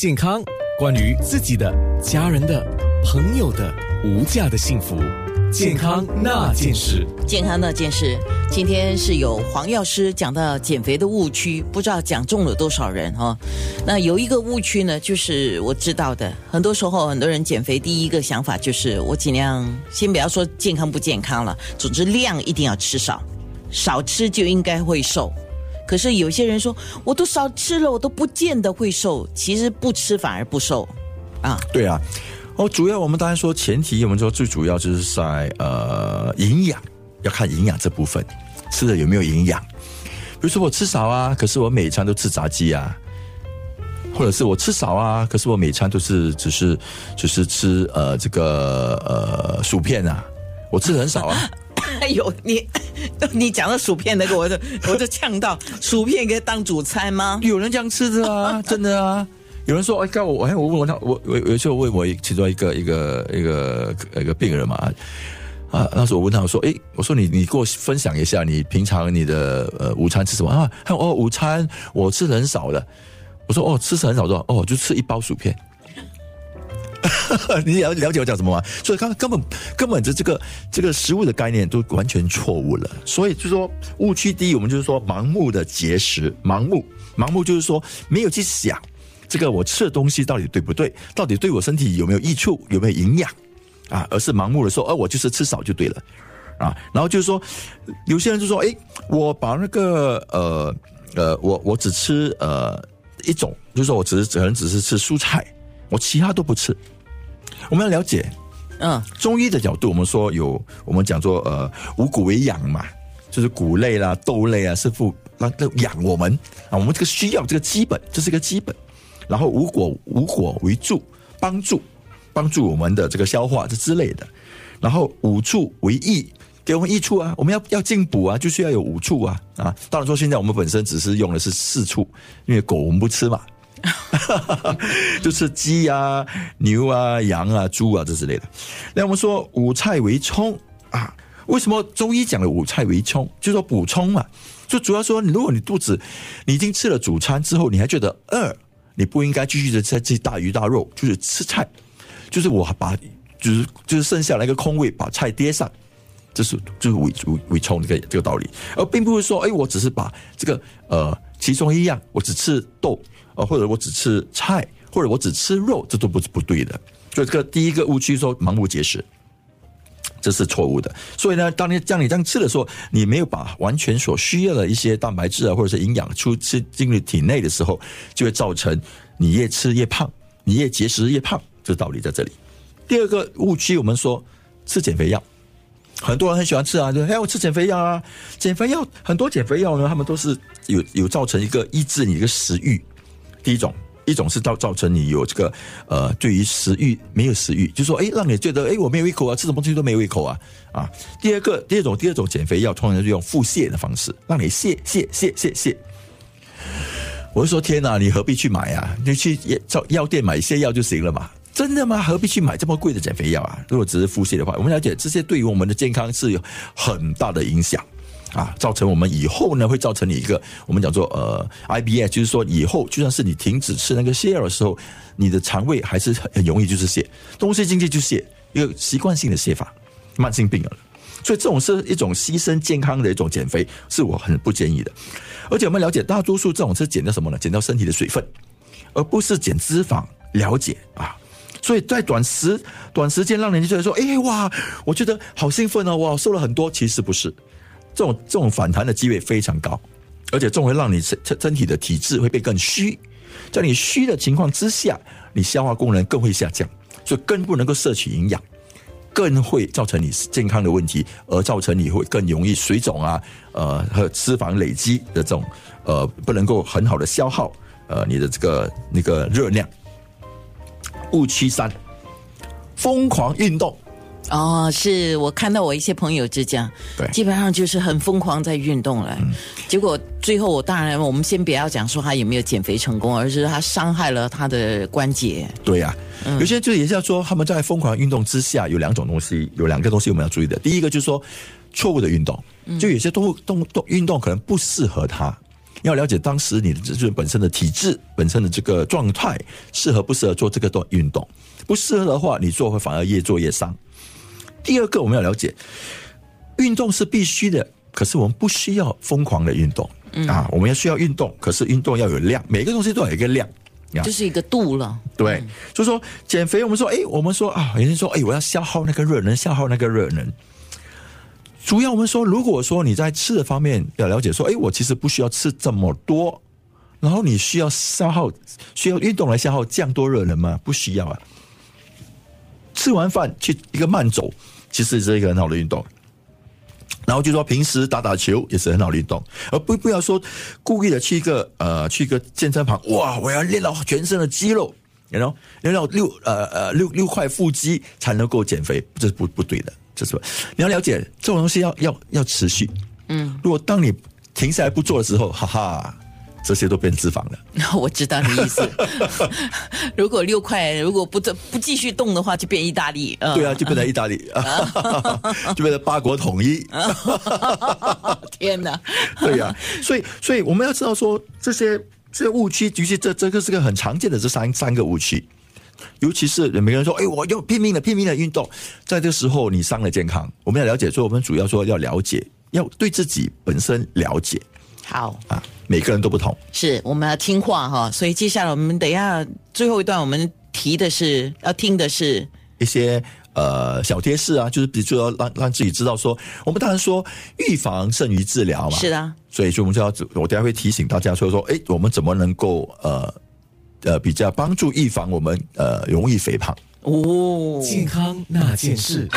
健康，关于自己的、家人的、朋友的无价的幸福，健康那件事。健康那件事，今天是有黄药师讲到减肥的误区，不知道讲中了多少人哈。那有一个误区呢，就是我知道的，很多时候很多人减肥第一个想法就是我尽量先不要说健康不健康了，总之量一定要吃少，少吃就应该会瘦。可是有些人说，我都少吃了，我都不见得会瘦。其实不吃反而不瘦，啊，对啊。哦，主要我们当然说前提，我们说最主要就是在呃营养，要看营养这部分吃的有没有营养。比如说我吃少啊，可是我每餐都吃炸鸡啊，或者是我吃少啊，可是我每餐都是只是只是吃呃这个呃薯片啊，我吃的很少啊。哎呦，你 你讲到薯片那个，我就我就呛到，薯片可以当主餐吗？有人这样吃的啊，真的啊。有人说，哎，告我，哎，我问我他，我我有时候问我其中一个一个一个一个病人嘛，啊，那时候我问他，我说，哎，我说你你给我分享一下，你平常你的呃午餐吃什么啊？他说，哦，午餐我吃的很少的。我说，哦，吃是很少的，哦，就吃一包薯片。你了了解我讲什么吗？所以刚根本根本的这个这个食物的概念都完全错误了。所以就说误区第一，我们就是说盲目的节食，盲目盲目就是说没有去想这个我吃的东西到底对不对，到底对我身体有没有益处，有没有营养啊？而是盲目的说，呃，我就是吃少就对了啊。然后就是说，有些人就说，哎，我把那个呃呃，我我只吃呃一种，就是说我只是可能只是吃蔬菜。我其他都不吃。我们要了解，嗯，中医的角度，我们说有，我们讲说，呃，五谷为养嘛，就是谷类啦、豆类啊，是不那那养我们啊，我们这个需要这个基本，这是一个基本。然后五果五果为助，帮助帮助我们的这个消化这之类的。然后五畜为益，给我们益处啊，我们要要进补啊，就需要有五畜啊啊。当然说现在我们本身只是用的是四畜，因为狗我们不吃嘛。就是鸡啊、牛啊、羊啊、猪啊这之类的。那我们说五菜为充啊，为什么中医讲的五菜为充？就说补充嘛，就主要说，如果你肚子你已经吃了主餐之后，你还觉得饿，你不应该继续的再吃大鱼大肉，就是吃菜，就是我把就是就是剩下来一个空位，把菜叠上，这是就是为为为充这个这个道理，而并不是说，哎，我只是把这个呃其中一样，我只吃豆。呃或者我只吃菜，或者我只吃肉，这都不是不对的。所以这个第一个误区说盲目节食，这是错误的。所以呢，当你当你这样吃的时候，你没有把完全所需要的一些蛋白质啊，或者是营养出吃进入体内的时候，就会造成你越吃越胖，你越节食越胖。这道理在这里。第二个误区，我们说吃减肥药，很多人很喜欢吃啊，就哎我吃减肥药啊，减肥药很多减肥药呢，他们都是有有造成一个抑制你的食欲。第一种，一种是造造成你有这个呃，对于食欲没有食欲，就说哎，让你觉得哎，我没有胃口啊，吃什么东西都没有胃口啊啊。第二个，第二种，第二种减肥药通常是用腹泻的方式，让你泻泻泻泻泻。我就说天哪，你何必去买啊？你去药药店买泻药就行了嘛？真的吗？何必去买这么贵的减肥药啊？如果只是腹泻的话，我们了解这些对于我们的健康是有很大的影响。啊，造成我们以后呢，会造成你一个我们讲做呃 IBS，就是说以后就算是你停止吃那个泻药的时候，你的肠胃还是很容易就是泻，东西进去就泻，一个习惯性的泻法，慢性病了。所以这种是一种牺牲健康的一种减肥，是我很不建议的。而且我们了解，大多数这种是减掉什么呢？减掉身体的水分，而不是减脂肪。了解啊，所以在短时短时间让人觉得说，哎哇，我觉得好兴奋哦，哇，瘦了很多，其实不是。这种这种反弹的机会非常高，而且这种会让你身身体的体质会变更虚，在你虚的情况之下，你消化功能更会下降，所以更不能够摄取营养，更会造成你健康的问题，而造成你会更容易水肿啊，呃和脂肪累积的这种呃不能够很好的消耗呃你的这个那个热量。误区三，疯狂运动。哦，是我看到我一些朋友就这样，对，基本上就是很疯狂在运动了。结果最后，我当然我们先不要讲说他有没有减肥成功，而是他伤害了他的关节。对呀，有些就也是要说他们在疯狂运动之下有两种东西，有两个东西我们要注意的。第一个就是说错误的运动，就有些动动动运动可能不适合他，要了解当时你的就是本身的体质、本身的这个状态，适合不适合做这个动运动。不适合的话，你做会反而越做越伤。第二个，我们要了解，运动是必须的，可是我们不需要疯狂的运动、啊。我们要需要运动，可是运动要有量，每个东西都要有一个量。就是一个度了。对，就说减肥，我们说，哎，我们说啊，有人说，哎，我要消耗那个热能，消耗那个热能。主要我们说，如果说你在吃的方面要了解，说，哎，我其实不需要吃这么多，然后你需要消耗，需要运动来消耗这样多热能吗？不需要啊。吃完饭去一个慢走，其实是一个很好的运动。然后就说平时打打球也是很好的运动，而不不要说故意的去一个呃去一个健身房，哇，我要练到全身的肌肉，然后练到六呃呃六六块腹肌才能够减肥，这是不不对的，这是你要了解这种东西要要要持续，嗯，如果当你停下来不做的时候，哈哈。这些都变脂肪了，我知道你意思。如果六块，如果不不继续动的话，就变意大利。嗯对啊，就变成意大利，就变成八国统一。天哪！对呀、所以所以我们要知道说这些这些误区，尤其这这个是个很常见的这三三个误区。尤其是每个人说：“哎，我要拼命的拼命的运动。”在这个时候，你伤了健康。我们要了解，所以我们主要说要了解，要对自己本身了解好，啊。每个人都不同，是我们要听话哈。所以接下来我们等一下最后一段，我们提的是要听的是一些呃小贴士啊，就是比如说要让让自己知道说，我们当然说预防胜于治疗嘛。是的，所以说我们就要，我等下会提醒大家说说，哎，我们怎么能够呃呃比较帮助预防我们呃容易肥胖。哦，健康那件事。